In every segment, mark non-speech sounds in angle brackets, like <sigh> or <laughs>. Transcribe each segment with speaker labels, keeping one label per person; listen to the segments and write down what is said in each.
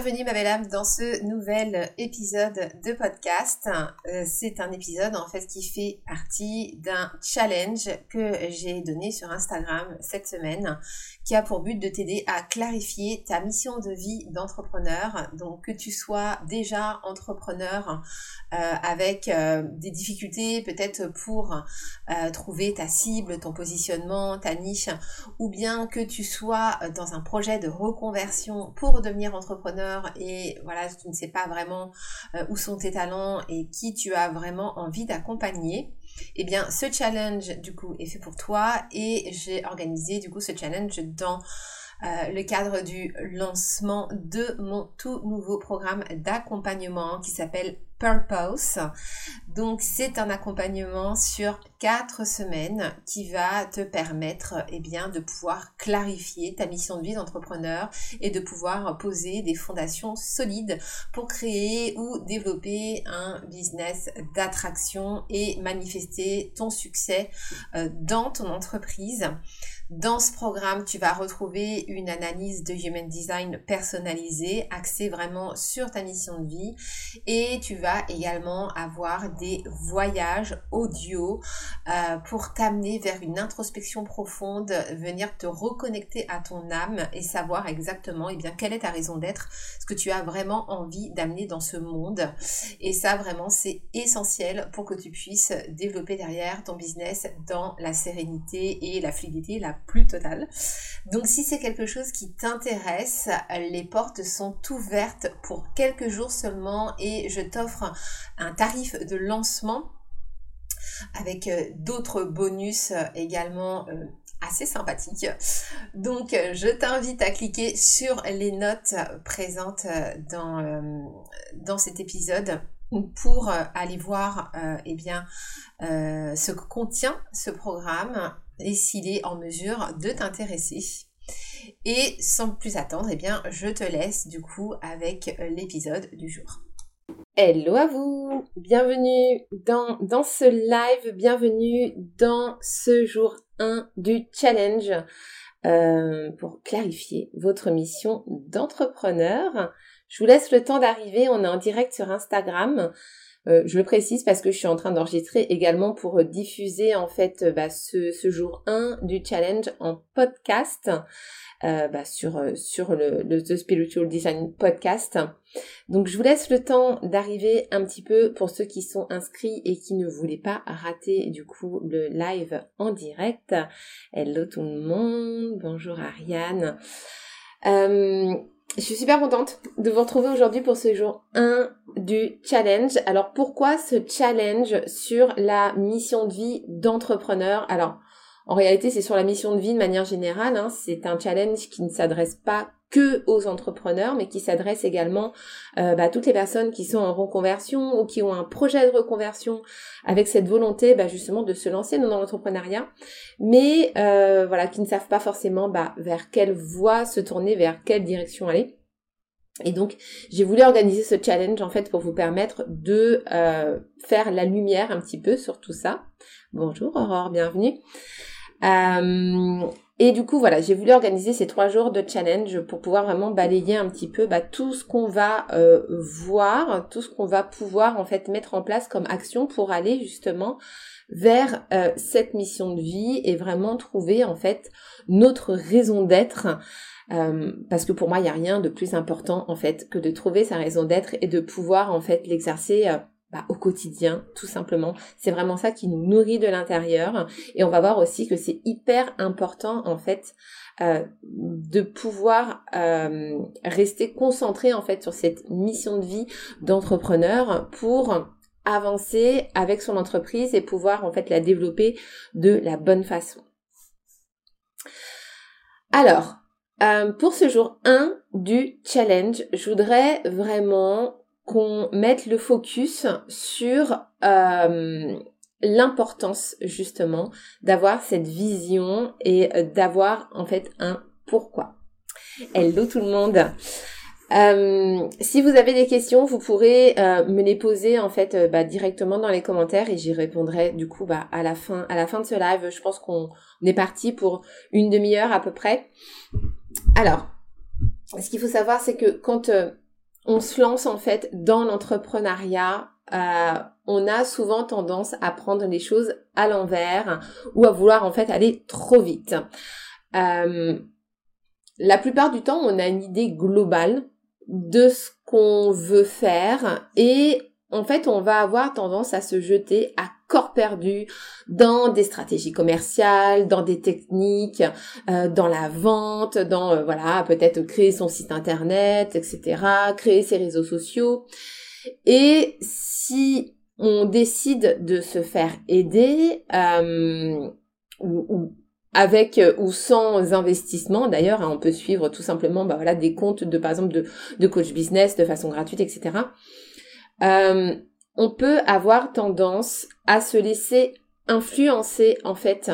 Speaker 1: Bienvenue ma belle âme dans ce nouvel épisode de podcast. Euh, c'est un épisode en fait qui fait partie d'un challenge que j'ai donné sur Instagram cette semaine qui a pour but de t'aider à clarifier ta mission de vie d'entrepreneur. Donc que tu sois déjà entrepreneur euh, avec euh, des difficultés peut-être pour euh, trouver ta cible, ton positionnement, ta niche, ou bien que tu sois dans un projet de reconversion pour devenir entrepreneur et voilà, tu ne sais pas vraiment où sont tes talents et qui tu as vraiment envie d'accompagner. Eh bien, ce challenge, du coup, est fait pour toi et j'ai organisé, du coup, ce challenge dans euh, le cadre du lancement de mon tout nouveau programme d'accompagnement qui s'appelle Purpose. Donc c'est un accompagnement sur quatre semaines qui va te permettre eh bien, de pouvoir clarifier ta mission de vie d'entrepreneur et de pouvoir poser des fondations solides pour créer ou développer un business d'attraction et manifester ton succès euh, dans ton entreprise. Dans ce programme, tu vas retrouver une analyse de Human Design personnalisée, axée vraiment sur ta mission de vie. Et tu vas également avoir des voyages audio euh, pour t'amener vers une introspection profonde, venir te reconnecter à ton âme et savoir exactement eh bien, quelle est ta raison d'être, ce que tu as vraiment envie d'amener dans ce monde. Et ça, vraiment, c'est essentiel pour que tu puisses développer derrière ton business dans la sérénité et la fluidité, la plus totale. Donc si c'est quelque chose qui t'intéresse, les portes sont ouvertes pour quelques jours seulement et je t'offre un tarif de lancement avec euh, d'autres bonus euh, également euh, assez sympathiques. Donc je t'invite à cliquer sur les notes présentes dans, cet épisode pour aller voir eh ce que contient ce programme et s'il est en mesure de t'intéresser. Et sans plus attendre, eh bien, je te laisse du coup avec l'épisode du jour. Hello à vous, bienvenue dans, dans ce live, bienvenue dans ce jour 1 du challenge euh, pour clarifier votre mission d'entrepreneur. Je vous laisse le temps d'arriver, on est en direct sur Instagram. Euh, je le précise parce que je suis en train d'enregistrer également pour diffuser en fait bah, ce, ce, jour 1 du challenge en podcast euh, bah, sur, euh, sur le, le, The Spiritual Design Podcast. Donc je vous laisse le temps d'arriver un petit peu pour ceux qui sont inscrits et qui ne voulaient pas rater du coup le live en direct. Hello tout le monde, bonjour Ariane. Euh, je suis super contente de vous retrouver aujourd'hui pour ce jour 1 du challenge. Alors pourquoi ce challenge sur la mission de vie d'entrepreneur? Alors en réalité c'est sur la mission de vie de manière générale. Hein. C'est un challenge qui ne s'adresse pas que aux entrepreneurs, mais qui s'adresse également euh, bah, à toutes les personnes qui sont en reconversion ou qui ont un projet de reconversion avec cette volonté bah, justement de se lancer dans l'entrepreneuriat, mais euh, voilà qui ne savent pas forcément bah, vers quelle voie se tourner, vers quelle direction aller. Et donc, j'ai voulu organiser ce challenge en fait pour vous permettre de euh, faire la lumière un petit peu sur tout ça. Bonjour Aurore, bienvenue. Euh, et du coup, voilà, j'ai voulu organiser ces trois jours de challenge pour pouvoir vraiment balayer un petit peu bah, tout ce qu'on va euh, voir, tout ce qu'on va pouvoir en fait mettre en place comme action pour aller justement vers euh, cette mission de vie et vraiment trouver en fait notre raison d'être. Parce que pour moi, il n'y a rien de plus important en fait que de trouver sa raison d'être et de pouvoir en fait l'exercer bah, au quotidien, tout simplement. C'est vraiment ça qui nous nourrit de l'intérieur. Et on va voir aussi que c'est hyper important, en fait, euh, de pouvoir euh, rester concentré, en fait, sur cette mission de vie d'entrepreneur pour avancer avec son entreprise et pouvoir, en fait, la développer de la bonne façon. Alors, euh, pour ce jour 1 du challenge, je voudrais vraiment qu'on mette le focus sur euh, l'importance justement d'avoir cette vision et euh, d'avoir en fait un pourquoi. Hello tout le monde. Euh, si vous avez des questions, vous pourrez me les poser en fait bah, directement dans les commentaires et j'y répondrai du coup bah, à la fin à la fin de ce live. Je pense qu'on est parti pour une demi-heure à peu près. Alors, ce qu'il faut savoir, c'est que quand on se lance en fait dans l'entrepreneuriat, euh, on a souvent tendance à prendre les choses à l'envers ou à vouloir en fait aller trop vite. Euh, la plupart du temps, on a une idée globale de ce qu'on veut faire et en fait, on va avoir tendance à se jeter à corps perdu dans des stratégies commerciales, dans des techniques, euh, dans la vente, dans euh, voilà peut-être créer son site internet, etc., créer ses réseaux sociaux. Et si on décide de se faire aider, euh, avec ou sans investissement d'ailleurs hein, on peut suivre tout simplement bah voilà des comptes de par exemple de coach business de façon gratuite etc euh, on peut avoir tendance à se laisser influencer en fait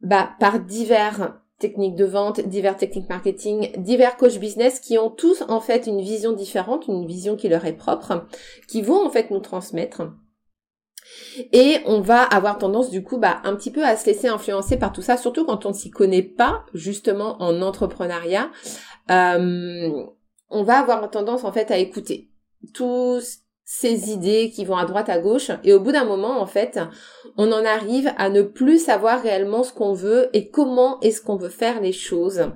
Speaker 1: bah, par divers techniques de vente, divers techniques marketing, divers coach business qui ont tous en fait une vision différente, une vision qui leur est propre, qui vont en fait nous transmettre. Et on va avoir tendance du coup bah, un petit peu à se laisser influencer par tout ça, surtout quand on ne s'y connaît pas justement en entrepreneuriat. Euh, on va avoir tendance en fait à écouter tout ces idées qui vont à droite à gauche. Et au bout d'un moment en fait on en arrive à ne plus savoir réellement ce qu'on veut et comment est-ce qu'on veut faire les choses.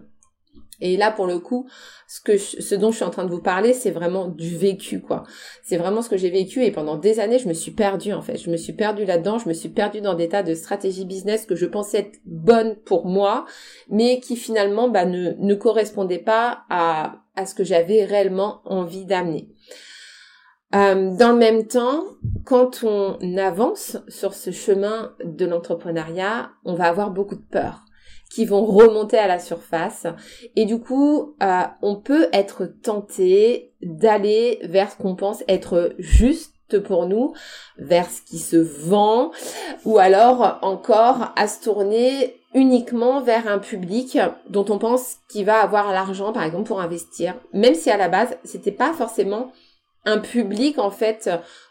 Speaker 1: Et là pour le coup ce que ce dont je suis en train de vous parler c'est vraiment du vécu quoi. C'est vraiment ce que j'ai vécu et pendant des années je me suis perdue en fait. Je me suis perdue là-dedans. Je me suis perdue dans des tas de stratégies business que je pensais être bonnes pour moi mais qui finalement bah, ne ne correspondaient pas à à ce que j'avais réellement envie d'amener euh, dans le même temps, quand on avance sur ce chemin de l'entrepreneuriat, on va avoir beaucoup de peurs qui vont remonter à la surface. Et du coup, euh, on peut être tenté d'aller vers ce qu'on pense être juste pour nous, vers ce qui se vend, ou alors encore à se tourner uniquement vers un public dont on pense qu'il va avoir l'argent, par exemple, pour investir, même si à la base, c'était pas forcément un public en fait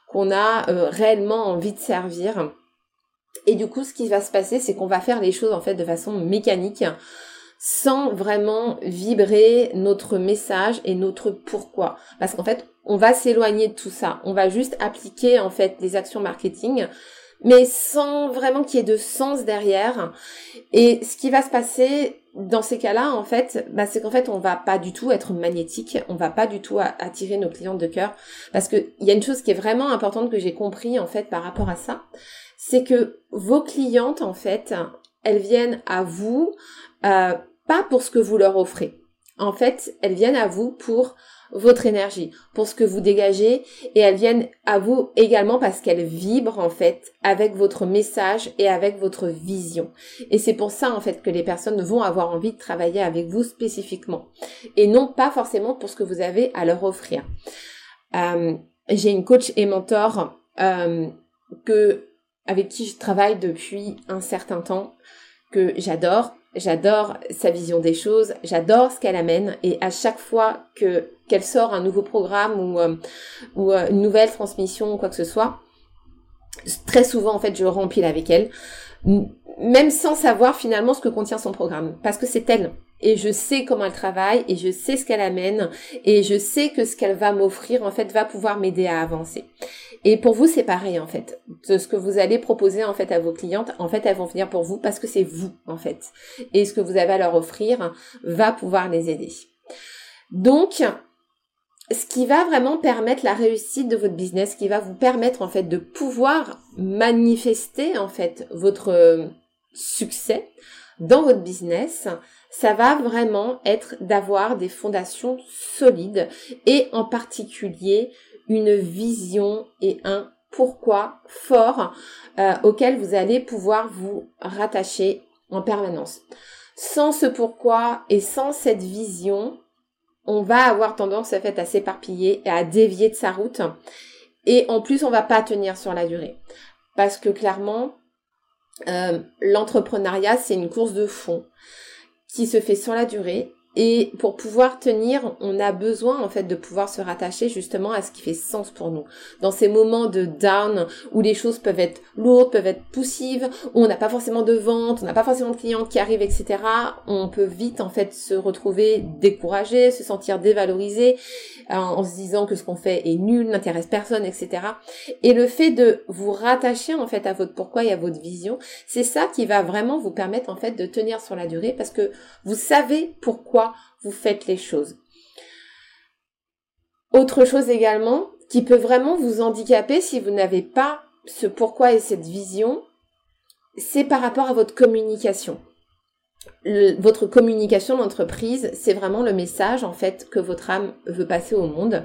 Speaker 1: qu'on a euh, réellement envie de servir. Et du coup, ce qui va se passer, c'est qu'on va faire les choses en fait de façon mécanique, sans vraiment vibrer notre message et notre pourquoi. Parce qu'en fait, on va s'éloigner de tout ça. On va juste appliquer en fait des actions marketing, mais sans vraiment qu'il y ait de sens derrière. Et ce qui va se passer, dans ces cas-là, en fait, bah, c'est qu'en fait, on va pas du tout être magnétique, on va pas du tout attirer nos clients de cœur, parce que il y a une chose qui est vraiment importante que j'ai compris en fait par rapport à ça, c'est que vos clientes, en fait, elles viennent à vous euh, pas pour ce que vous leur offrez. En fait, elles viennent à vous pour votre énergie, pour ce que vous dégagez et elles viennent à vous également parce qu'elles vibrent en fait avec votre message et avec votre vision. Et c'est pour ça en fait que les personnes vont avoir envie de travailler avec vous spécifiquement et non pas forcément pour ce que vous avez à leur offrir. Euh, j'ai une coach et mentor euh, que avec qui je travaille depuis un certain temps que j'adore J'adore sa vision des choses, j'adore ce qu'elle amène et à chaque fois que qu'elle sort un nouveau programme ou, euh, ou euh, une nouvelle transmission ou quoi que ce soit, très souvent en fait je remplis avec elle. même sans savoir finalement ce que contient son programme, parce que c'est elle. Et je sais comment elle travaille, et je sais ce qu'elle amène, et je sais que ce qu'elle va m'offrir, en fait, va pouvoir m'aider à avancer. Et pour vous, c'est pareil, en fait. Ce que vous allez proposer, en fait, à vos clientes, en fait, elles vont venir pour vous parce que c'est vous, en fait. Et ce que vous avez à leur offrir va pouvoir les aider. Donc, ce qui va vraiment permettre la réussite de votre business, qui va vous permettre en fait de pouvoir manifester en fait votre succès dans votre business, ça va vraiment être d'avoir des fondations solides et en particulier une vision et un pourquoi fort euh, auquel vous allez pouvoir vous rattacher en permanence. Sans ce pourquoi et sans cette vision, on va avoir tendance à, à s'éparpiller et à dévier de sa route. Et en plus, on va pas tenir sur la durée. Parce que clairement, euh, l'entrepreneuriat, c'est une course de fond qui se fait sur la durée et pour pouvoir tenir, on a besoin en fait de pouvoir se rattacher justement à ce qui fait sens pour nous. Dans ces moments de down où les choses peuvent être lourdes, peuvent être poussives, où on n'a pas forcément de vente, on n'a pas forcément de clients qui arrivent, etc. On peut vite en fait se retrouver découragé, se sentir dévalorisé euh, en se disant que ce qu'on fait est nul, n'intéresse personne, etc. Et le fait de vous rattacher en fait à votre pourquoi et à votre vision, c'est ça qui va vraiment vous permettre en fait de tenir sur la durée parce que vous savez pourquoi vous faites les choses. Autre chose également qui peut vraiment vous handicaper si vous n'avez pas ce pourquoi et cette vision, c'est par rapport à votre communication. votre communication d'entreprise, c'est vraiment le message en fait que votre âme veut passer au monde.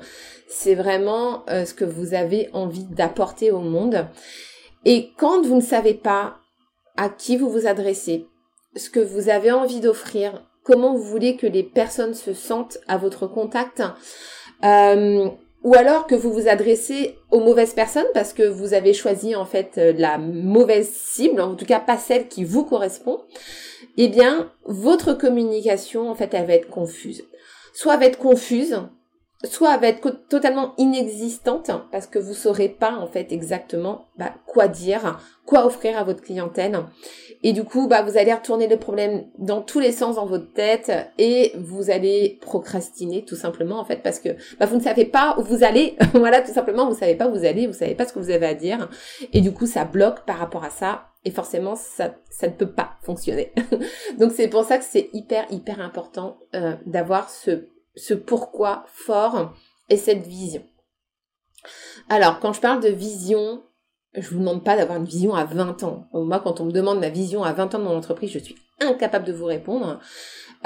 Speaker 1: C'est vraiment euh, ce que vous avez envie d'apporter au monde. Et quand vous ne savez pas à qui vous vous adressez, ce que vous avez envie d'offrir, comment vous voulez que les personnes se sentent à votre contact. Euh, ou alors que vous vous adressez aux mauvaises personnes parce que vous avez choisi en fait euh, la mauvaise cible, en tout cas pas celle qui vous correspond, eh bien votre communication en fait elle va être confuse. Soit elle va être confuse, soit elle va être totalement inexistante parce que vous saurez pas en fait exactement bah, quoi dire, quoi offrir à votre clientèle. Et du coup, bah, vous allez retourner le problème dans tous les sens dans votre tête et vous allez procrastiner tout simplement en fait parce que bah, vous ne savez pas où vous allez. <laughs> voilà, tout simplement, vous savez pas où vous allez, vous savez pas ce que vous avez à dire. Et du coup, ça bloque par rapport à ça. Et forcément, ça, ça ne peut pas fonctionner. <laughs> Donc c'est pour ça que c'est hyper, hyper important euh, d'avoir ce, ce pourquoi fort et cette vision. Alors, quand je parle de vision, je vous demande pas d'avoir une vision à 20 ans. Moi, quand on me demande ma vision à 20 ans de mon entreprise, je suis incapable de vous répondre.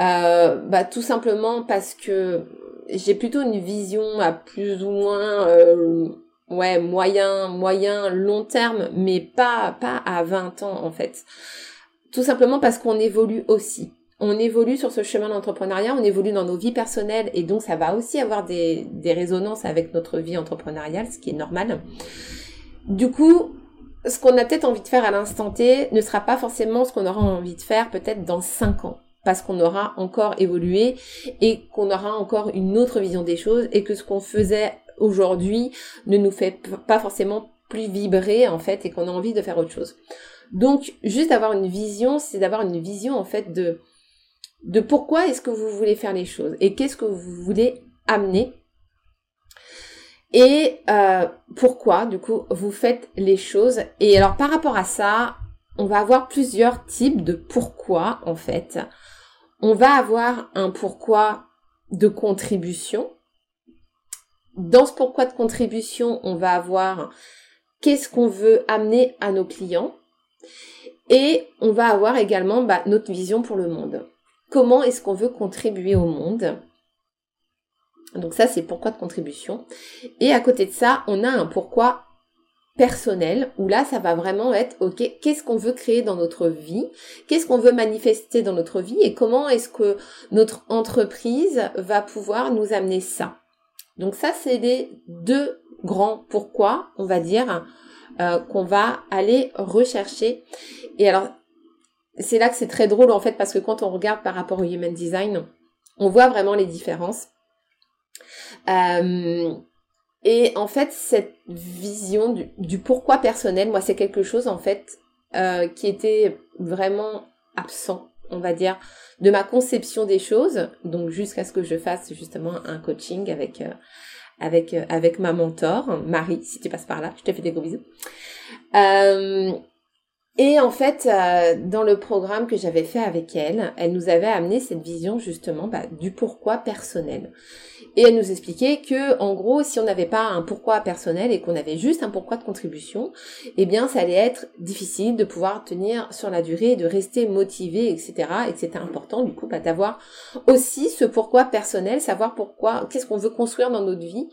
Speaker 1: Euh, bah, tout simplement parce que j'ai plutôt une vision à plus ou moins, euh, ouais, moyen, moyen, long terme, mais pas, pas à 20 ans, en fait. Tout simplement parce qu'on évolue aussi. On évolue sur ce chemin d'entrepreneuriat, on évolue dans nos vies personnelles et donc ça va aussi avoir des, des résonances avec notre vie entrepreneuriale, ce qui est normal. Du coup, ce qu'on a peut-être envie de faire à l'instant T ne sera pas forcément ce qu'on aura envie de faire peut-être dans 5 ans parce qu'on aura encore évolué et qu'on aura encore une autre vision des choses et que ce qu'on faisait aujourd'hui ne nous fait pas forcément plus vibrer en fait et qu'on a envie de faire autre chose. Donc juste avoir une vision, c'est d'avoir une vision en fait de de pourquoi est-ce que vous voulez faire les choses et qu'est-ce que vous voulez amener et euh, pourquoi du coup vous faites les choses. Et alors par rapport à ça, on va avoir plusieurs types de pourquoi en fait. On va avoir un pourquoi de contribution. Dans ce pourquoi de contribution, on va avoir qu'est-ce qu'on veut amener à nos clients. Et on va avoir également bah, notre vision pour le monde. Comment est-ce qu'on veut contribuer au monde donc ça, c'est pourquoi de contribution. Et à côté de ça, on a un pourquoi personnel, où là, ça va vraiment être, ok, qu'est-ce qu'on veut créer dans notre vie, qu'est-ce qu'on veut manifester dans notre vie, et comment est-ce que notre entreprise va pouvoir nous amener ça? Donc ça, c'est les deux grands pourquoi, on va dire, euh, qu'on va aller rechercher. Et alors, c'est là que c'est très drôle en fait, parce que quand on regarde par rapport au Human Design, on voit vraiment les différences. Euh, et en fait, cette vision du, pourquoi personnel, moi, c'est quelque chose, en fait, euh, qui était vraiment absent, on va dire, de ma conception des choses. Donc jusqu'à ce que je fasse justement un coaching avec euh, avec avec ma mentor, Marie, si tu passes par là, je te fais des gros bisous. Et en fait, euh, dans le programme que j'avais fait avec elle, elle nous avait amené cette vision justement bah, du pourquoi personnel. Et elle nous expliquait que, en gros, si on n'avait pas un pourquoi personnel et qu'on avait juste un pourquoi de contribution, eh bien, ça allait être difficile de pouvoir tenir sur la durée, de rester motivé, etc. Et c'était important, du coup, bah, d'avoir aussi ce pourquoi personnel, savoir pourquoi, qu'est-ce qu'on veut construire dans notre vie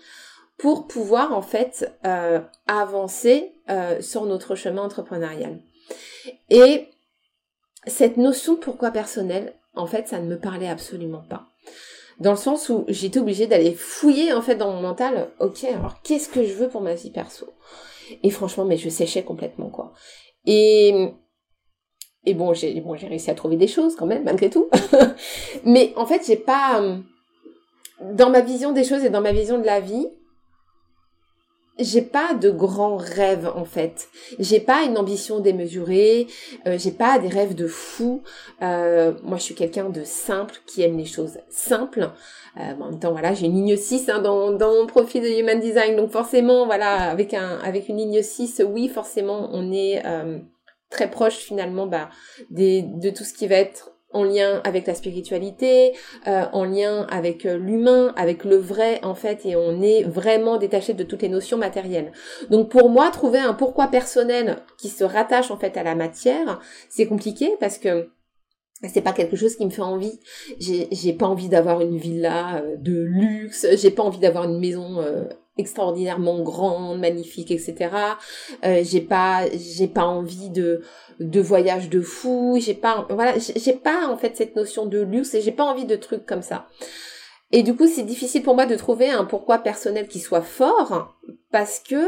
Speaker 1: pour pouvoir, en fait, euh, avancer euh, sur notre chemin entrepreneurial. Et cette notion de pourquoi personnel, en fait, ça ne me parlait absolument pas. Dans le sens où j'étais obligée d'aller fouiller, en fait, dans mon mental, ok, alors qu'est-ce que je veux pour ma vie perso? Et franchement, mais je séchais complètement, quoi. Et, et bon, j'ai bon, j'ai réussi à trouver des choses quand même, malgré tout. <laughs> mais en fait, j'ai pas... Dans ma vision des choses et dans ma vision de la vie, j'ai pas de grands rêves en fait. J'ai pas une ambition démesurée. Euh, j'ai pas des rêves de fou. Euh, moi, je suis quelqu'un de simple qui aime les choses simples. Euh, en même temps, voilà, j'ai une ligne 6 hein, dans, dans mon profil de Human Design, donc forcément, voilà, avec un avec une ligne 6, oui, forcément, on est euh, très proche finalement bah, des, de tout ce qui va être en lien avec la spiritualité, euh, en lien avec euh, l'humain, avec le vrai en fait, et on est vraiment détaché de toutes les notions matérielles. Donc pour moi, trouver un pourquoi personnel qui se rattache en fait à la matière, c'est compliqué parce que c'est pas quelque chose qui me fait envie. J'ai, pas envie d'avoir une villa euh, de luxe, j'ai pas envie d'avoir une maison extraordinairement grande, magnifique, etc. Euh, j'ai pas, j'ai pas envie de de voyage de fou. J'ai pas, voilà, j'ai pas en fait cette notion de luxe et j'ai pas envie de trucs comme ça. Et du coup, c'est difficile pour moi de trouver un pourquoi personnel qui soit fort parce que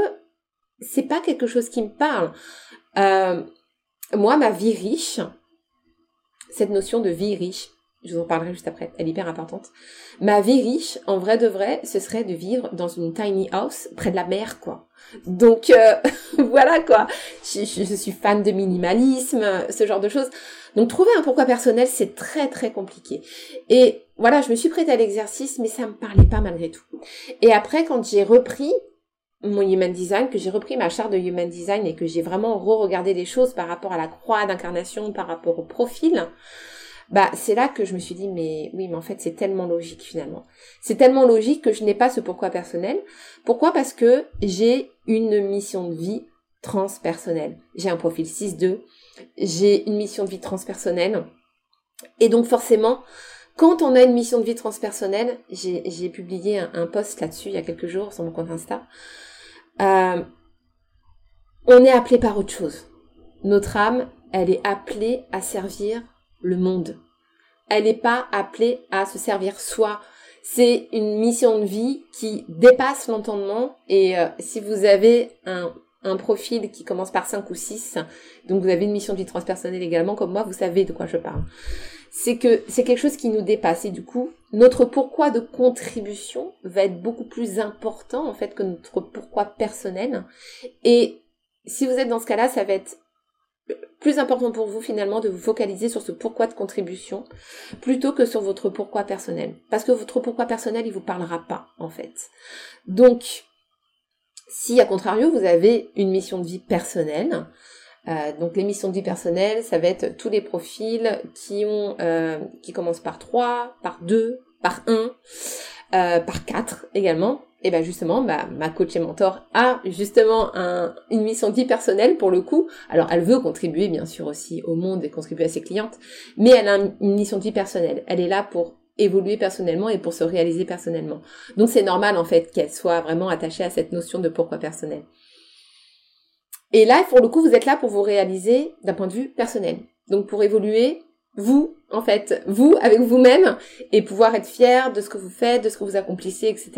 Speaker 1: c'est pas quelque chose qui me parle. Euh, moi, ma vie riche, cette notion de vie riche, je vous en parlerai juste après, elle est hyper importante. Ma vie riche, en vrai de vrai, ce serait de vivre dans une tiny house près de la mer, quoi. Donc euh, <laughs> voilà quoi. Je, suis fan de minimalisme, ce genre de choses. Donc trouver un pourquoi personnel, c'est très très compliqué. Et voilà, je me suis prête à l'exercice, mais ça me parlait pas malgré tout. Et après, quand j'ai repris mon human design, que j'ai repris ma charte de human design et que j'ai vraiment re-regardé les choses par rapport à la croix d'incarnation, par rapport au profil, bah c'est là que je me suis dit mais oui mais en fait c'est tellement logique finalement. C'est tellement logique que je n'ai pas ce pourquoi personnel. Pourquoi? Parce que j'ai une mission de vie transpersonnelle. J'ai un profil 6-2, j'ai une mission de vie transpersonnelle et donc forcément quand on a une mission de vie transpersonnelle, j'ai publié un, post là-dessus il y a quelques jours sur mon compte Insta. Euh, on est appelé par autre chose. Notre âme, elle est appelée à servir le monde. Elle n'est pas appelée à se servir soi. C'est une mission de vie qui dépasse l'entendement et euh, si vous avez un, un profil qui commence par 5 ou 6, donc vous avez une mission de vie transpersonnelle également comme moi, vous savez de quoi je parle. C'est que c'est quelque chose qui nous dépasse et du coup, notre pourquoi de contribution va être beaucoup plus important en fait que notre pourquoi personnel. Et si vous êtes dans ce cas-là, ça va être plus important pour vous finalement de vous focaliser sur ce pourquoi de contribution plutôt que sur votre pourquoi personnel. Parce que votre pourquoi personnel, il vous parlera pas, en fait. Donc, si à contrario, vous avez une mission de vie personnelle, euh, donc les missions de vie personnelle, ça va être tous les profils qui ont euh, qui commencent par 3, par 2, par 1, euh, par 4 également et ben justement, bah, ma coach et mentor a justement un, une mission vie personnelle pour le coup. Alors elle veut contribuer bien sûr aussi au monde et contribuer à ses clientes, mais elle a une mission vie personnelle. Elle est là pour évoluer personnellement et pour se réaliser personnellement. Donc c'est normal en fait qu'elle soit vraiment attachée à cette notion de pourquoi personnel. Et là, pour le coup, vous êtes là pour vous réaliser d'un point de vue personnel. Donc pour évoluer vous, en fait, vous avec vous-même et pouvoir être fier de ce que vous faites, de ce que vous accomplissez, etc.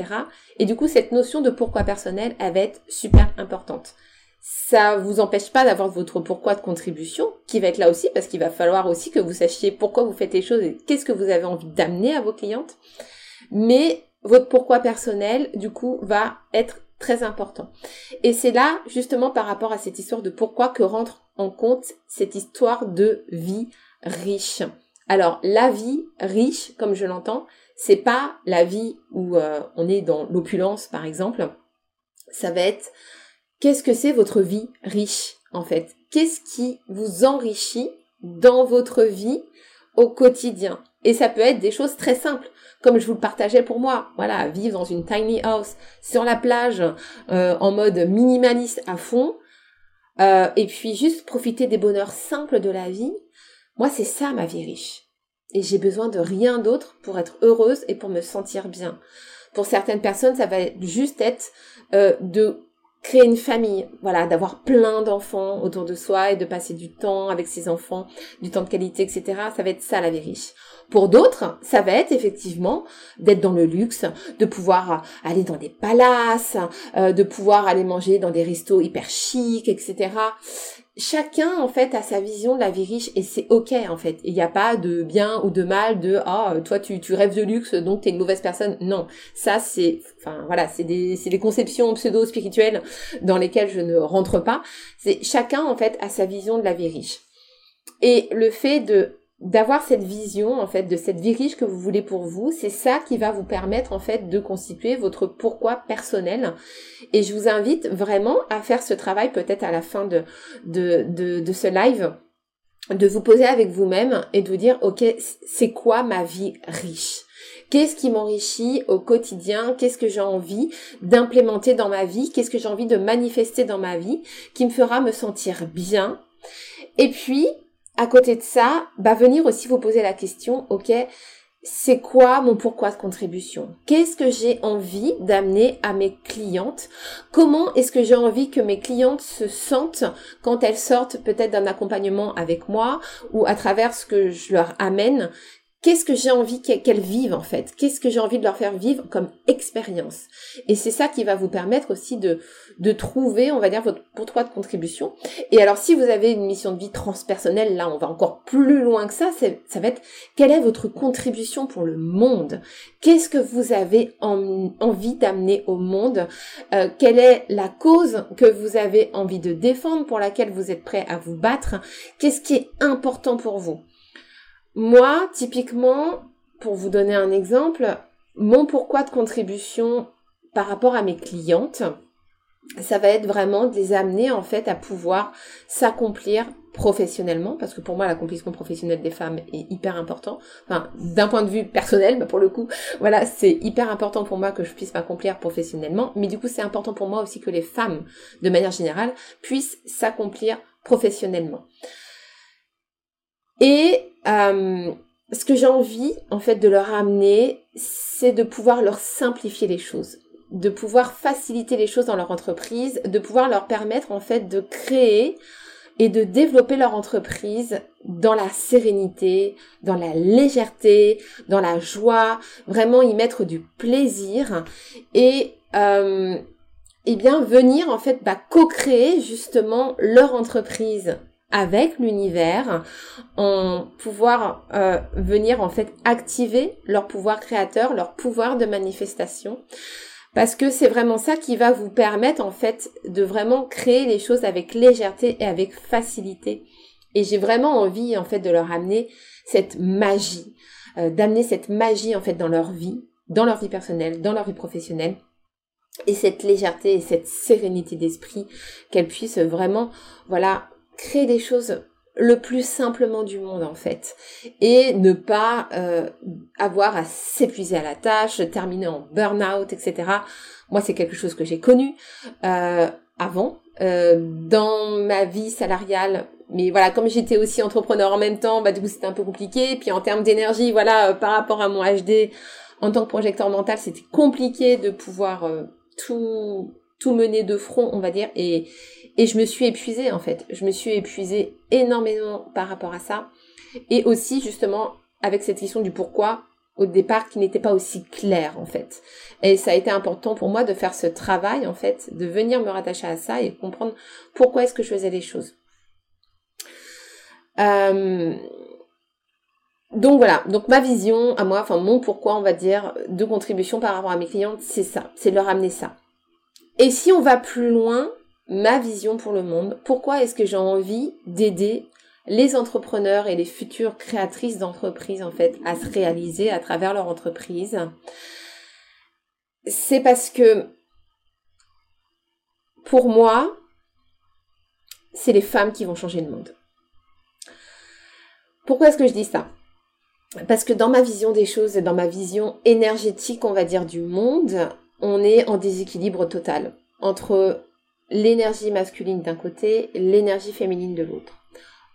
Speaker 1: Et du coup, cette notion de pourquoi personnel, elle va être super importante. Ça vous empêche pas d'avoir votre pourquoi de contribution, qui va être là aussi, parce qu'il va falloir aussi que vous sachiez pourquoi vous faites les choses et qu'est-ce que vous avez envie d'amener à vos clientes. Mais votre pourquoi personnel, du coup, va être très important. Et c'est là, justement, par rapport à cette histoire de pourquoi que rentre
Speaker 2: en compte cette histoire de vie riche. Alors la vie riche, comme je l'entends, c'est pas la vie où euh, on est dans l'opulence par exemple. Ça va être qu'est-ce que c'est votre vie riche en fait? Qu'est-ce qui vous enrichit dans votre vie au quotidien? Et ça peut être des choses très simples comme je vous le partageais pour moi. Voilà, vivre dans une tiny house sur la plage euh, en mode minimaliste à fond, euh, et puis juste profiter des bonheurs simples de la vie. Moi, c'est ça ma vie riche. Et j'ai besoin de rien d'autre pour être heureuse et pour me sentir bien. Pour certaines personnes, ça va juste être euh, de créer une famille, voilà, d'avoir plein d'enfants autour de soi et de passer du temps avec ses enfants, du temps de qualité, etc. Ça va être ça la vie riche. Pour d'autres, ça va être effectivement d'être dans le luxe, de pouvoir aller dans des palaces, euh, de pouvoir aller manger dans des restos hyper chics, etc. Chacun en fait a sa vision de la vie riche et c'est ok en fait. Il n'y a pas de bien ou de mal de ah toi tu, tu rêves de luxe donc t'es une mauvaise personne. Non, ça c'est enfin voilà c'est des c'est des conceptions pseudo spirituelles dans lesquelles je ne rentre pas. C'est chacun en fait a sa vision de la vie riche. Et le fait de d'avoir cette vision en fait de cette vie riche que vous voulez pour vous, c'est ça qui va vous permettre en fait de constituer votre pourquoi personnel. Et je vous invite vraiment à faire ce travail peut-être à la fin de, de, de, de ce live, de vous poser avec vous-même et de vous dire ok c'est quoi ma vie riche? Qu'est-ce qui m'enrichit au quotidien? Qu'est-ce que j'ai envie d'implémenter dans ma vie? Qu'est-ce que j'ai envie de manifester dans ma vie qui me fera me sentir bien? Et puis, à côté de ça, bah venir aussi vous poser la question, ok, c'est quoi mon pourquoi de contribution? Qu'est-ce que j'ai envie d'amener à mes clientes? Comment est-ce que j'ai envie que mes clientes se sentent quand elles sortent peut-être d'un accompagnement avec moi ou à travers ce que je leur amène? Qu'est-ce que j'ai envie qu'elles vivent en fait? Qu'est-ce que j'ai envie de leur faire vivre comme expérience? Et c'est ça qui va vous permettre aussi de, de trouver, on va dire, votre pourquoi de contribution. Et alors si vous avez une mission de vie transpersonnelle, là on va encore plus loin que ça, ça va être quelle est votre contribution pour le monde? Qu'est-ce que vous avez envie d'amener au monde? Euh, Quelle est la cause que vous avez envie de défendre, pour laquelle vous êtes prêt à vous battre? Qu'est-ce qui est important pour vous? Moi, typiquement, pour vous donner un exemple, mon pourquoi de contribution par rapport à mes clientes, ça va être vraiment de les amener en fait à pouvoir s'accomplir professionnellement parce que pour moi l'accomplissement professionnel des femmes est hyper important. Enfin d'un point de vue personnel mais pour le coup voilà c'est hyper important pour moi que je puisse m'accomplir professionnellement. Mais du coup c'est important pour moi aussi que les femmes de manière générale puissent s'accomplir professionnellement et euh, ce que j'ai envie, en fait, de leur amener, c'est de pouvoir leur simplifier les choses, de pouvoir faciliter les choses dans leur entreprise, de pouvoir leur permettre, en fait, de créer et de développer leur entreprise dans la sérénité, dans la légèreté, dans la joie, vraiment y mettre du plaisir et euh, et bien venir en fait bah, co-créer justement leur entreprise avec l'univers, en pouvoir euh, venir en fait activer leur pouvoir créateur, leur pouvoir de manifestation. Parce que c'est vraiment ça qui va vous permettre en fait de vraiment créer les choses avec légèreté et avec facilité. Et j'ai vraiment envie en fait de leur amener cette magie, euh, d'amener cette magie en fait dans leur vie, dans leur vie personnelle, dans leur vie professionnelle et cette légèreté et cette sérénité d'esprit qu'elles puissent vraiment voilà créer des choses le plus simplement du monde en fait et ne pas euh, avoir à s'épuiser à la tâche, terminer en burn-out, etc. Moi c'est quelque chose que j'ai connu euh, avant euh, dans ma vie salariale. Mais voilà, comme j'étais aussi entrepreneur en même temps, bah du coup c'était un peu compliqué. Puis en termes d'énergie, voilà, par rapport à mon HD en tant que projecteur mental, c'était compliqué de pouvoir tout tout mener de front, on va dire, et et je me suis épuisée en fait. Je me suis épuisée énormément par rapport à ça. Et aussi justement avec cette question du pourquoi au départ qui n'était pas aussi clair en fait. Et ça a été important pour moi de faire ce travail en fait, de venir me rattacher à ça et comprendre pourquoi est-ce que je faisais les choses. Euh, donc voilà, donc ma vision à moi, enfin mon pourquoi on va dire de contribution par rapport à mes clientes, c'est ça, c'est de leur amener ça. Et si on va plus loin, ma vision pour le monde. Pourquoi est-ce que j'ai envie d'aider les entrepreneurs et les futures créatrices d'entreprises en fait à se réaliser à travers leur entreprise? C'est parce que pour moi, c'est les femmes qui vont changer le monde. Pourquoi est-ce que je dis ça? Parce que dans ma vision des choses et dans ma vision énergétique, on va dire, du monde, on est en déséquilibre total entre l'énergie masculine d'un côté, l'énergie féminine de l'autre.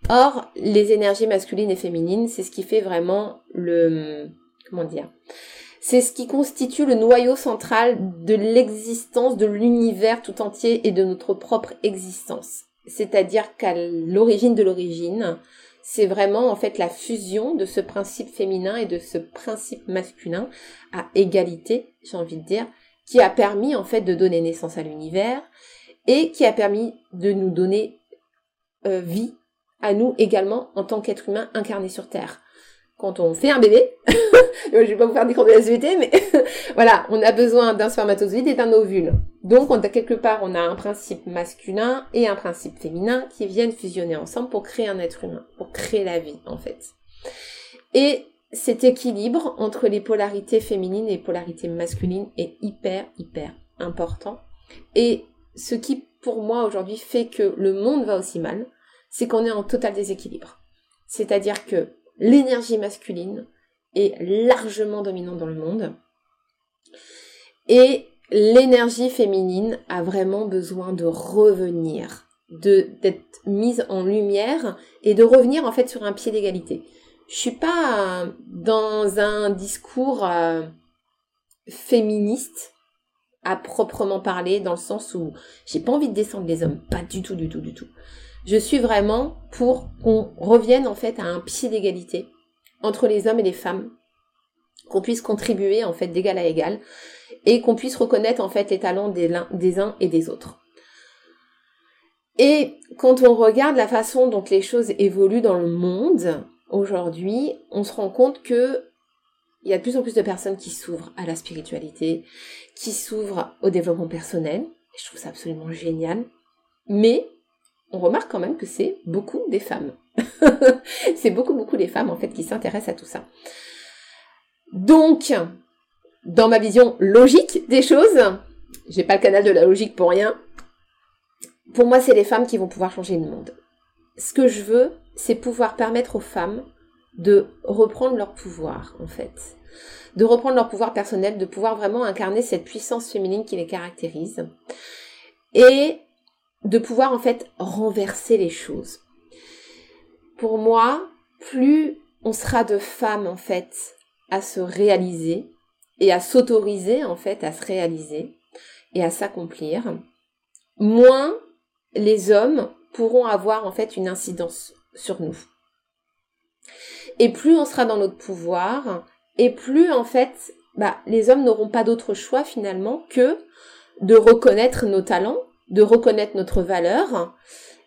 Speaker 2: Or, les énergies masculines et féminines, c'est ce qui fait vraiment le... comment dire c'est ce qui constitue le noyau central de l'existence de l'univers tout entier et de notre propre existence. C'est-à-dire qu'à l'origine de l'origine, c'est vraiment en fait la fusion de ce principe féminin et de ce principe masculin à égalité, j'ai envie de dire, qui a permis en fait de donner naissance à l'univers et qui a permis de nous donner euh, vie à nous également en tant qu'être humain incarné sur Terre quand on fait un bébé, <laughs> je vais pas vous faire des cours de SVT, mais <laughs> voilà, on a besoin d'un spermatozoïde et d'un ovule. Donc, on a quelque part, on a un principe masculin et un principe féminin qui viennent fusionner ensemble pour créer un être humain, pour créer la vie, en fait. Et cet équilibre entre les polarités féminines et les polarités masculines est hyper, hyper important. Et ce qui, pour moi, aujourd'hui, fait que le monde va aussi mal, c'est qu'on est en total déséquilibre. C'est-à-dire que l'énergie masculine est largement dominante dans le monde. Et l'énergie féminine a vraiment besoin de revenir, d'être mise en lumière et de revenir en fait sur un pied d'égalité. Je suis pas dans un discours euh, féministe à proprement parler dans le sens où j'ai pas envie de descendre les hommes, pas du tout du tout du tout. Je suis vraiment pour qu'on revienne en fait à un pied d'égalité entre les hommes et les femmes, qu'on puisse contribuer en fait d'égal à égal et qu'on puisse reconnaître en fait les talents des, des uns et des autres. Et quand on regarde la façon dont les choses évoluent dans le monde aujourd'hui, on se rend compte que il y a de plus en plus de personnes qui s'ouvrent à la spiritualité, qui s'ouvrent au développement personnel. Je trouve ça absolument génial. Mais on remarque quand même que c'est beaucoup des femmes. <laughs> c'est beaucoup, beaucoup des femmes, en fait, qui s'intéressent à tout ça. Donc, dans ma vision logique des choses, j'ai pas le canal de la logique pour rien. Pour moi, c'est les femmes qui vont pouvoir changer le monde. Ce que je veux, c'est pouvoir permettre aux femmes de reprendre leur pouvoir, en fait. De reprendre leur pouvoir personnel, de pouvoir vraiment incarner cette puissance féminine qui les caractérise. Et de pouvoir en fait renverser les choses. Pour moi, plus on sera de femmes en fait à se réaliser et à s'autoriser en fait à se réaliser et à s'accomplir, moins les hommes pourront avoir en fait une incidence sur nous. Et plus on sera dans notre pouvoir, et plus en fait, bah, les hommes n'auront pas d'autre choix finalement que de reconnaître nos talents de reconnaître notre valeur,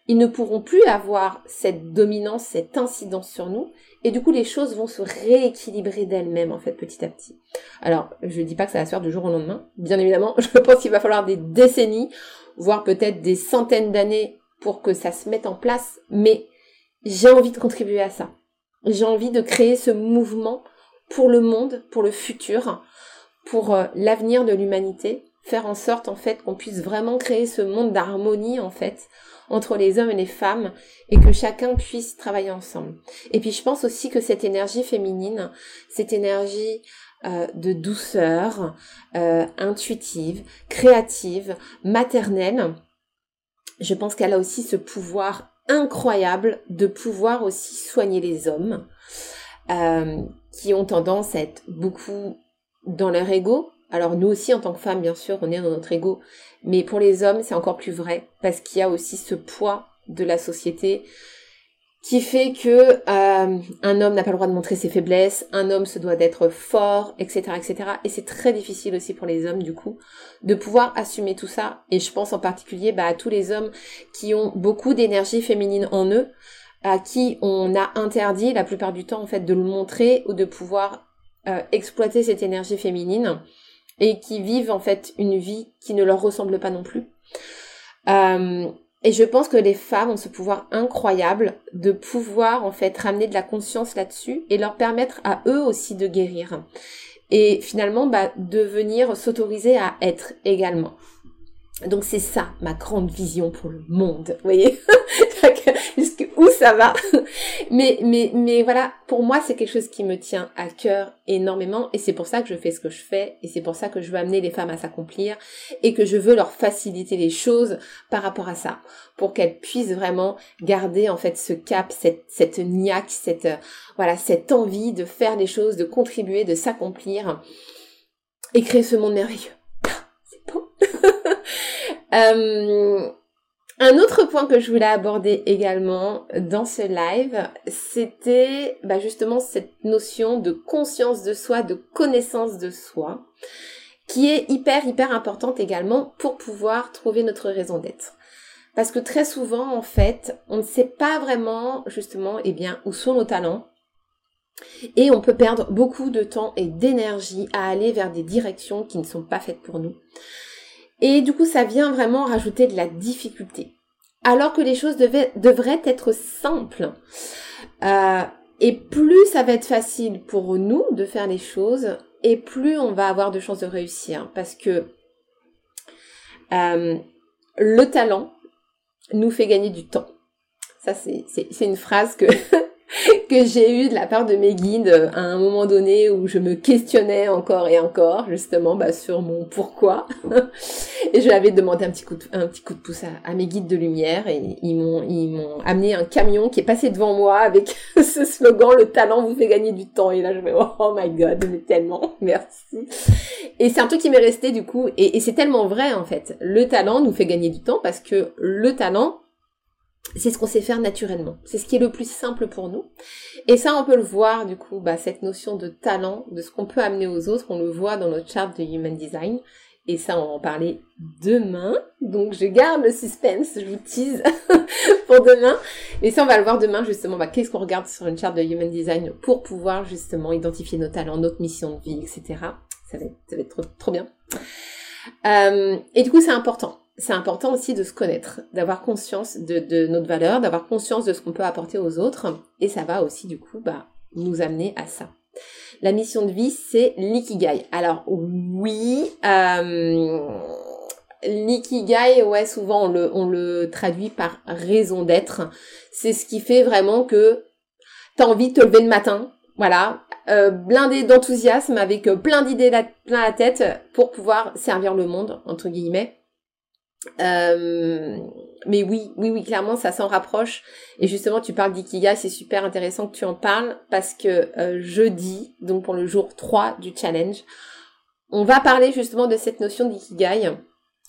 Speaker 2: ils ne pourront plus avoir cette dominance, cette incidence sur nous, et du coup les choses vont se rééquilibrer d'elles-mêmes en fait petit à petit. Alors je dis pas que ça va se faire du jour au lendemain, bien évidemment, <laughs> je pense qu'il va falloir des décennies, voire peut-être des centaines d'années pour que ça se mette en place, mais j'ai envie de contribuer à ça. J'ai envie de créer ce mouvement pour le monde, pour le futur, pour euh, l'avenir de l'humanité, faire en sorte en fait qu'on puisse vraiment créer ce monde d'harmonie en fait entre les hommes et les femmes et que chacun puisse travailler ensemble. Et puis je pense aussi que cette énergie féminine, cette énergie euh, de douceur, euh, intuitive, créative, maternelle, je pense qu'elle a aussi ce pouvoir incroyable de pouvoir aussi soigner les hommes euh, qui ont tendance à être beaucoup dans leur ego, alors nous aussi en tant que femmes, bien sûr, on est dans notre ego, mais pour les hommes, c'est encore plus vrai parce qu'il y a aussi ce poids de la société qui fait que euh, un homme n'a pas le droit de montrer ses faiblesses, un homme se doit d'être fort, etc., etc. Et c'est très difficile aussi pour les hommes du coup de pouvoir assumer tout ça. Et je pense en particulier bah, à tous les hommes qui ont beaucoup d'énergie féminine en eux, à qui on a interdit la plupart du temps en fait de le montrer ou de pouvoir euh, exploiter cette énergie féminine et qui vivent en fait une vie qui ne leur ressemble pas non plus. Euh, et je pense que les femmes ont ce pouvoir incroyable de pouvoir en fait ramener de la conscience là-dessus et leur permettre à eux aussi de guérir. Et finalement, bah, de venir s'autoriser à être également. Donc c'est ça ma grande vision pour le monde, vous voyez <laughs> <laughs> où ça va mais mais mais voilà, pour moi c'est quelque chose qui me tient à cœur énormément et c'est pour ça que je fais ce que je fais et c'est pour ça que je veux amener les femmes à s'accomplir et que je veux leur faciliter les choses par rapport à ça pour qu'elles puissent vraiment garder en fait ce cap, cette cette niaque, cette voilà, cette envie de faire des choses, de contribuer, de s'accomplir et créer ce monde merveilleux. <laughs> C'est beau. <laughs> Euh, un autre point que je voulais aborder également dans ce live, c'était bah, justement cette notion de conscience de soi, de connaissance de soi, qui est hyper hyper importante également pour pouvoir trouver notre raison d'être. Parce que très souvent, en fait, on ne sait pas vraiment justement eh bien, où sont nos talents. Et on peut perdre beaucoup de temps et d'énergie à aller vers des directions qui ne sont pas faites pour nous. Et du coup, ça vient vraiment rajouter de la difficulté. Alors que les choses devraient être simples. Euh, et plus ça va être facile pour nous de faire les choses, et plus on va avoir de chances de réussir. Parce que euh, le talent nous fait gagner du temps. Ça, c'est une phrase que <laughs> que j'ai eu de la part de mes guides euh, à un moment donné où je me questionnais encore et encore justement bah, sur mon pourquoi. <laughs> Et je l'avais demandé un petit coup de, un de pouce à, mes guides de lumière et ils m'ont amené un camion qui est passé devant moi avec <laughs> ce slogan le talent vous fait gagner du temps. Et là je me oh my god mais tellement <laughs> merci. Et c'est un truc qui m'est resté du coup. Et c'est tellement vrai en fait. Le talent nous fait gagner du temps parce que le talent c'est ce qu'on sait faire naturellement. C'est ce qui est le plus simple pour nous. Et ça, on peut le voir, du coup, bah, cette notion de talent, de ce qu'on peut amener aux autres, on le voit dans notre charte de Human Design. Et ça, on va en parler demain. Donc, je garde le suspense, je vous tease <laughs> pour demain. Et ça, on va le voir demain, justement, bah, qu'est-ce qu'on regarde sur une charte de Human Design pour pouvoir, justement, identifier nos talents, notre mission de vie, etc. Ça va être, trop bien. Euh, et du coup, c'est important c'est important aussi de se connaître, d'avoir conscience de, notre valeur, d'avoir conscience de ce qu'on peut apporter aux autres, et ça va aussi du coup bah, nous amener à ça. La mission de vie, c'est l'ikigai. Alors oui, euh, l'ikigai, ouais, souvent on le, on le traduit par raison d'être. C'est ce qui fait vraiment que tu as envie de te lever le matin, voilà, euh, blindé d'enthousiasme avec plein d'idées plein la tête pour pouvoir servir le monde, entre guillemets. Euh, mais oui, oui, oui, clairement, ça s'en rapproche. Et justement, tu parles d'ikigai, c'est super intéressant que tu en parles parce que euh, jeudi, donc pour le jour 3 du challenge, on va parler justement de cette notion d'ikigai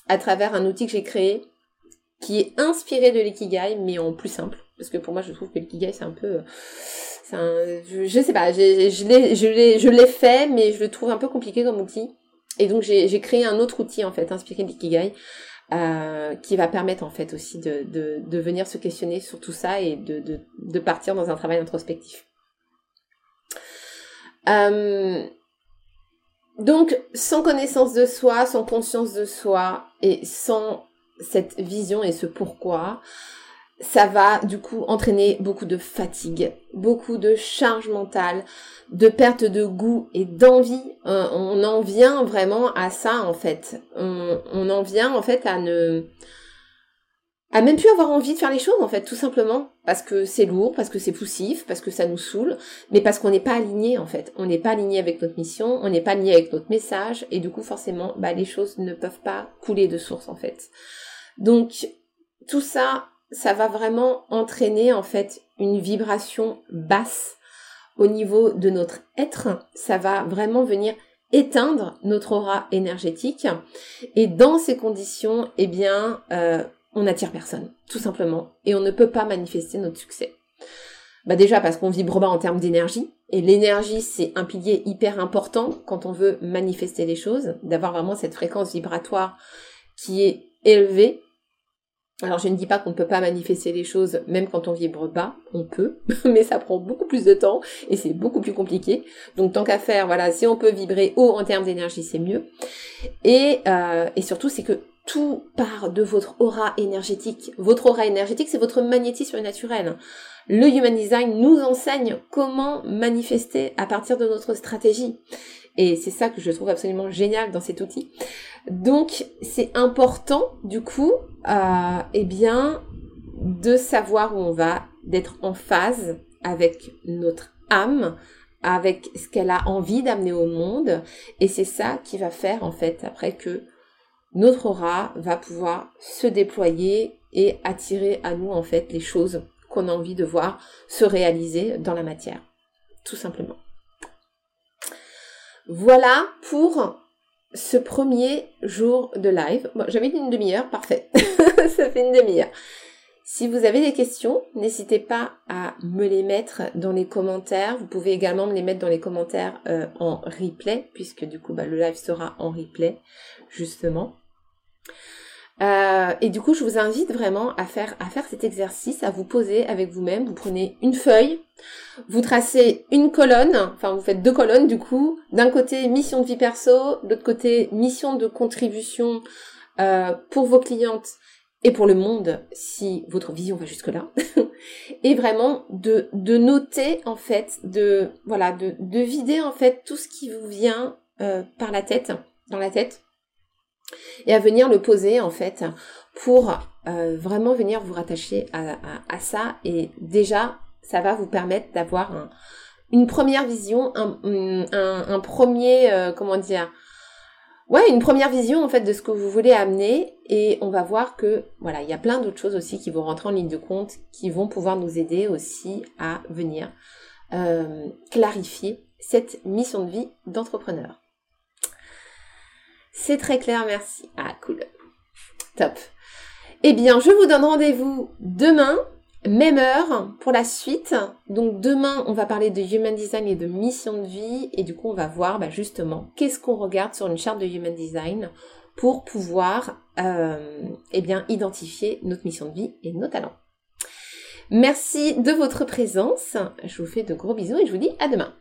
Speaker 2: à travers un outil que j'ai créé qui est inspiré de l'ikigai, mais en plus simple. Parce que pour moi, je trouve que l'ikigai, c'est un peu... Un, je, je, sais pas, je l'ai fait, mais je le trouve un peu compliqué comme outil. Et donc, j'ai créé un autre outil, en fait, inspiré de l'ikigai, euh, qui va permettre en fait aussi de, de, venir se questionner sur tout ça et de, de, de partir dans un travail introspectif. Euh, donc, sans connaissance de soi, sans conscience de soi et sans cette vision et ce pourquoi, ça va du coup entraîner beaucoup de fatigue, beaucoup de charge mentale, de perte de goût et d'envie. Euh, on en vient vraiment à ça en fait. On, en vient en fait à ne à même plus avoir envie de faire les choses en fait, tout simplement parce que c'est lourd, parce que c'est poussif, parce que ça nous saoule, mais parce qu'on n'est pas aligné en fait. On n'est pas aligné avec notre mission, on n'est pas aligné avec notre message et du coup forcément, bah, les choses ne peuvent pas couler de source en fait. Donc tout ça, ça va vraiment entraîner en fait une vibration basse au niveau de notre être. Ça va vraiment venir éteindre notre aura énergétique. Et dans ces conditions, eh bien, euh, on n'attire personne, tout simplement. Et on ne peut pas manifester notre succès. Bah déjà parce qu'on vibre bas en termes d'énergie. Et l'énergie, c'est un pilier hyper important quand on veut manifester les choses, d'avoir vraiment cette fréquence vibratoire qui est élevée alors je ne dis pas qu'on ne peut pas manifester les choses même quand on vibre bas, on peut, <laughs> mais ça prend beaucoup plus de temps et c'est beaucoup plus compliqué. Donc tant qu'à faire, voilà, si on peut vibrer haut en termes d'énergie, c'est mieux. Et, euh, et surtout, c'est que tout part de votre aura énergétique. Votre aura énergétique, c'est votre magnétisme naturel. Le Human Design nous enseigne comment manifester à partir de notre stratégie. Et c'est ça que je trouve absolument génial dans cet outil. Donc, c'est important, du coup, euh, eh bien, de savoir où on va, d'être en phase avec notre âme, avec ce qu'elle a envie d'amener au monde. Et c'est ça qui va faire, en fait, après que notre aura va pouvoir se déployer et attirer à nous, en fait, les choses qu'on a envie de voir se réaliser dans la matière. Tout simplement. Voilà pour ce premier jour de live. Bon, j'avais dit une demi-heure, parfait. <laughs> Ça fait une demi-heure. Si vous avez des questions, n'hésitez pas à me les mettre dans les commentaires. Vous pouvez également me les mettre dans les commentaires euh, en replay, puisque du coup bah, le live sera en replay, justement. Euh, et du coup, je vous invite vraiment à faire, à faire cet exercice, à vous poser avec vous-même. Vous prenez une feuille, vous tracez une colonne, enfin vous faites deux colonnes du coup. D'un côté, mission de vie perso, de l'autre côté, mission de contribution euh, pour vos clientes et pour le monde si votre vision va jusque là. <laughs> et vraiment de, de noter en fait, de voilà, de, de vider en fait tout ce qui vous vient euh, par la tête, dans la tête et à venir le poser en fait pour euh, vraiment venir vous rattacher à, ça et déjà ça va vous permettre d'avoir une première vision, un, premier euh, comment dire ouais une première vision en fait de ce que vous voulez amener et on va voir que voilà il y a plein d'autres choses aussi qui vont rentrer en ligne de compte qui vont pouvoir nous aider aussi à venir euh, clarifier cette mission de vie d'entrepreneur. C'est très clair, merci. Ah, cool. Top. Eh bien, je vous donne rendez-vous demain, même heure, pour la suite. Donc demain, on va parler de Human Design et de mission de vie. Et du coup, on va voir bah, justement qu'est-ce qu'on regarde sur une charte de Human Design pour pouvoir euh, eh bien, identifier notre mission de vie et nos talents. Merci de votre présence. Je vous fais de gros bisous et je vous dis à demain.